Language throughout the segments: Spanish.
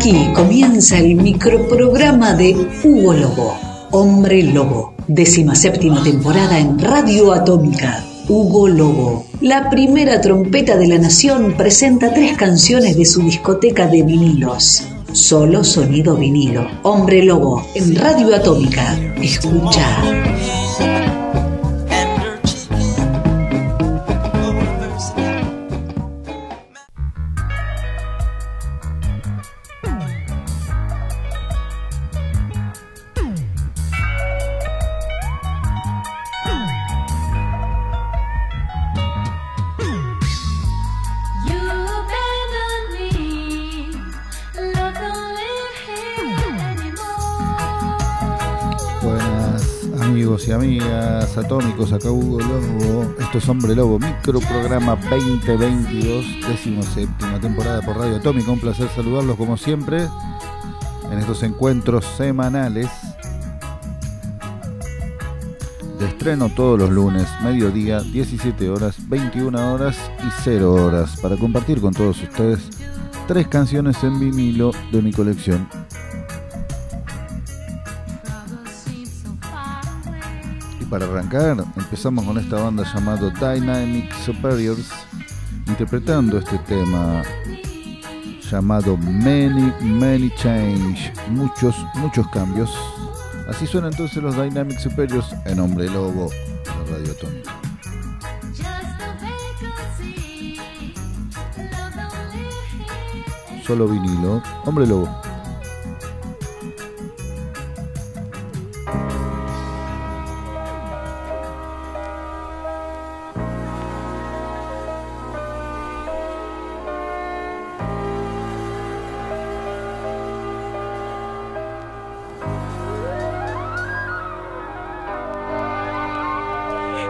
Aquí comienza el microprograma de Hugo Lobo, Hombre Lobo, décima séptima temporada en Radio Atómica. Hugo Lobo, la primera trompeta de la nación, presenta tres canciones de su discoteca de vinilos. Solo sonido vinilo. Hombre Lobo, en Radio Atómica. Escucha. Atómicos, acá Hugo Lobo, esto es Hombre Lobo, microprograma 2022, décimo séptima temporada por Radio Atómica, un placer saludarlos como siempre en estos encuentros semanales de estreno todos los lunes, mediodía, 17 horas, 21 horas y 0 horas, para compartir con todos ustedes tres canciones en vinilo de mi colección para arrancar, empezamos con esta banda llamada Dynamic Superiors, interpretando este tema llamado Many, Many Change, muchos, muchos cambios. Así suenan entonces los Dynamic Superiors en Hombre Lobo, Radio Atómica. Solo vinilo, Hombre Lobo.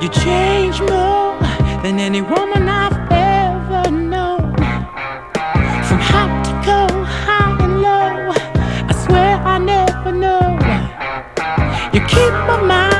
You change more than any woman I've ever known. From hot to cold, high and low. I swear I never know. You keep my mind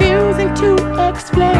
Refusing to explain.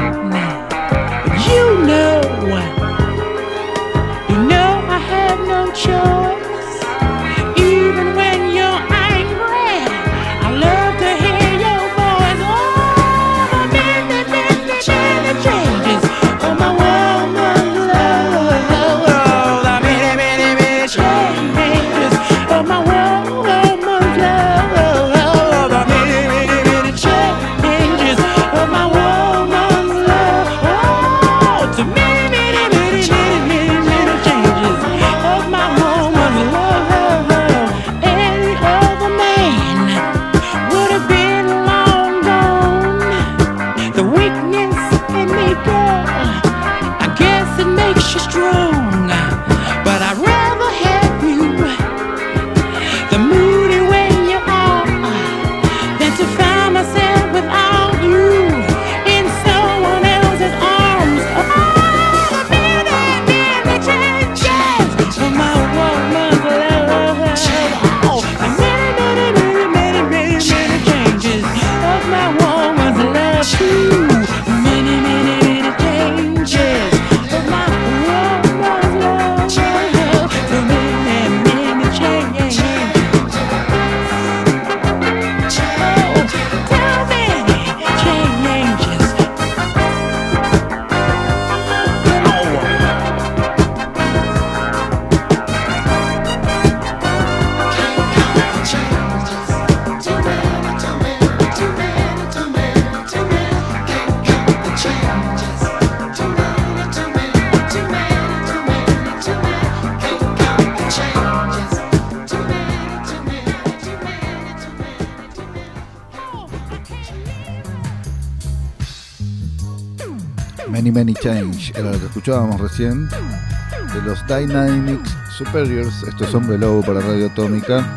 Many Many Change era lo que escuchábamos recién de los Dynamics Superiors, esto es Hombre Lobo para Radio Atómica,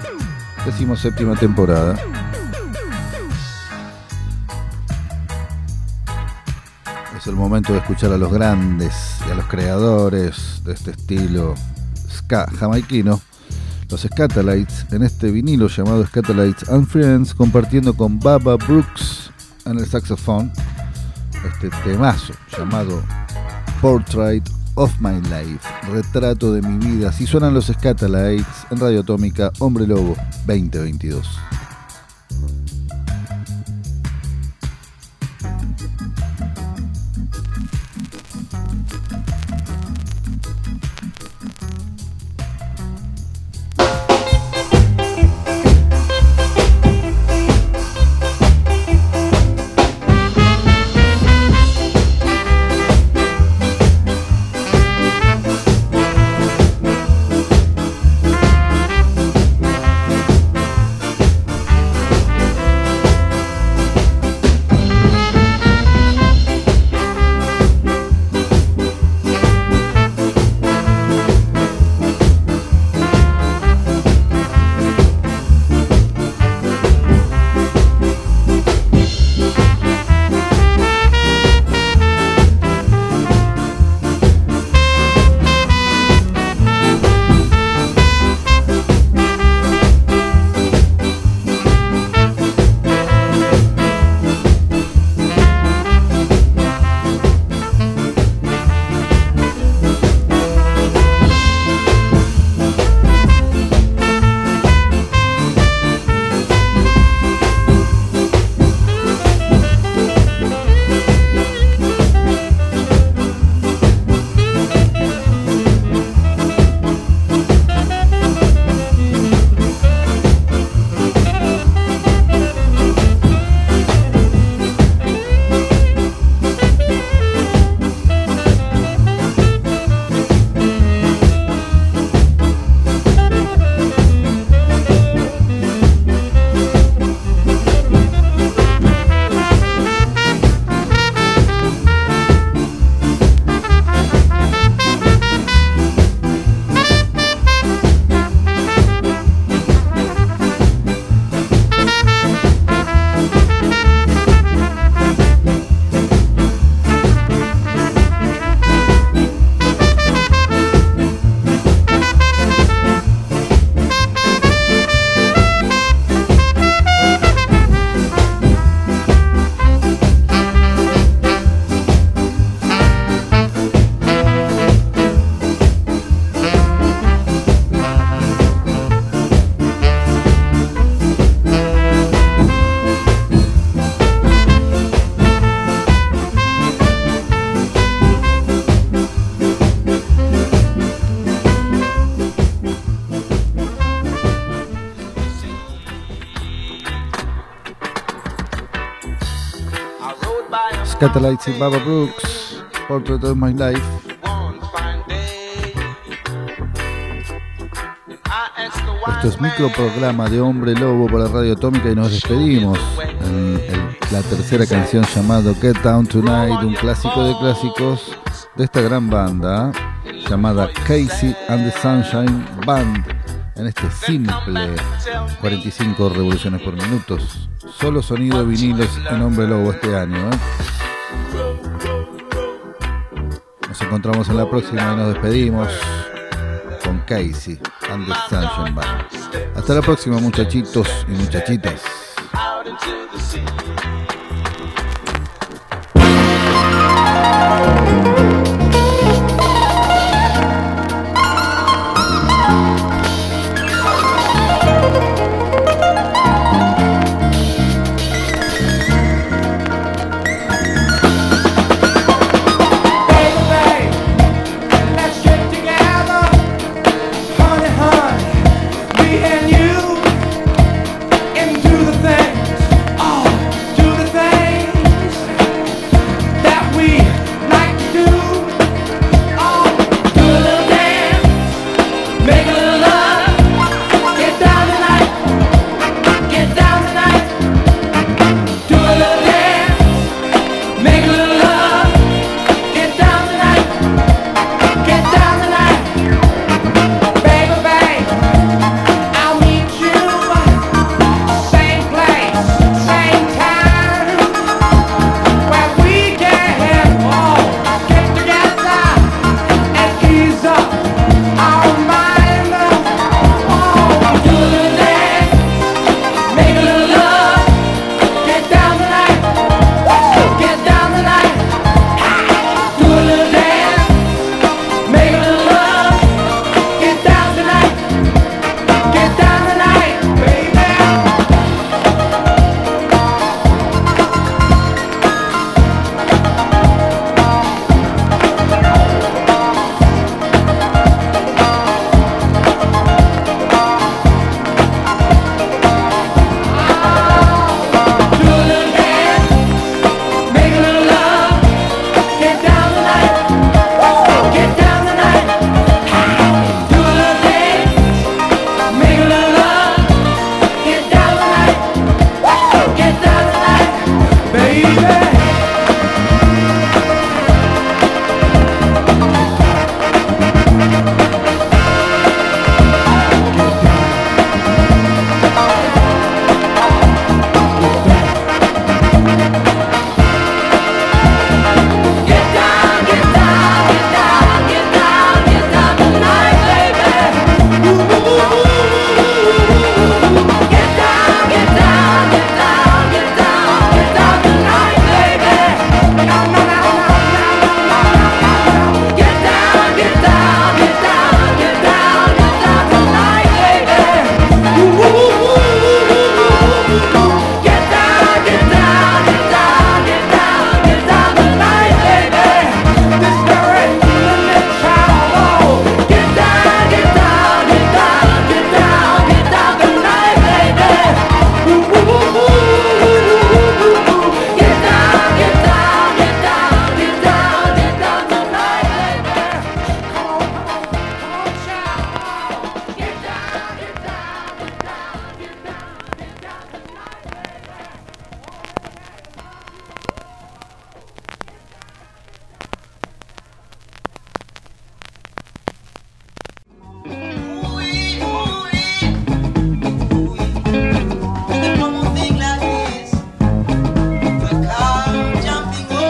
decimos séptima temporada. Es el momento de escuchar a los grandes y a los creadores de este estilo ska jamaiquino, los Scatalites, en este vinilo llamado Scatalites and Friends, compartiendo con Baba Brooks en el saxofón este temazo llamado Portrait of My Life, retrato de mi vida. Así suenan los Scatalites en Radio Atómica, Hombre Lobo 2022. Scatalites y Baba Brooks, Portrait of My Life. Esto es microprograma de Hombre Lobo para Radio Atómica y nos despedimos en, la tercera canción llamado Get Down Tonight, un clásico de clásicos de esta gran banda llamada Casey and the Sunshine Band en este simple 45 revoluciones por minutos. Solo sonido vinilos en Hombre Lobo este año. ¿eh? Encontramos en la próxima y nos despedimos con Casey and the Sunshine. Hasta la próxima muchachitos y muchachitas.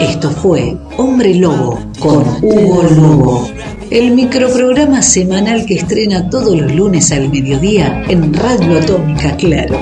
Esto fue Hombre Lobo con Hugo Lobo, el microprograma semanal que estrena todos los lunes al mediodía en Radio Atómica, claro.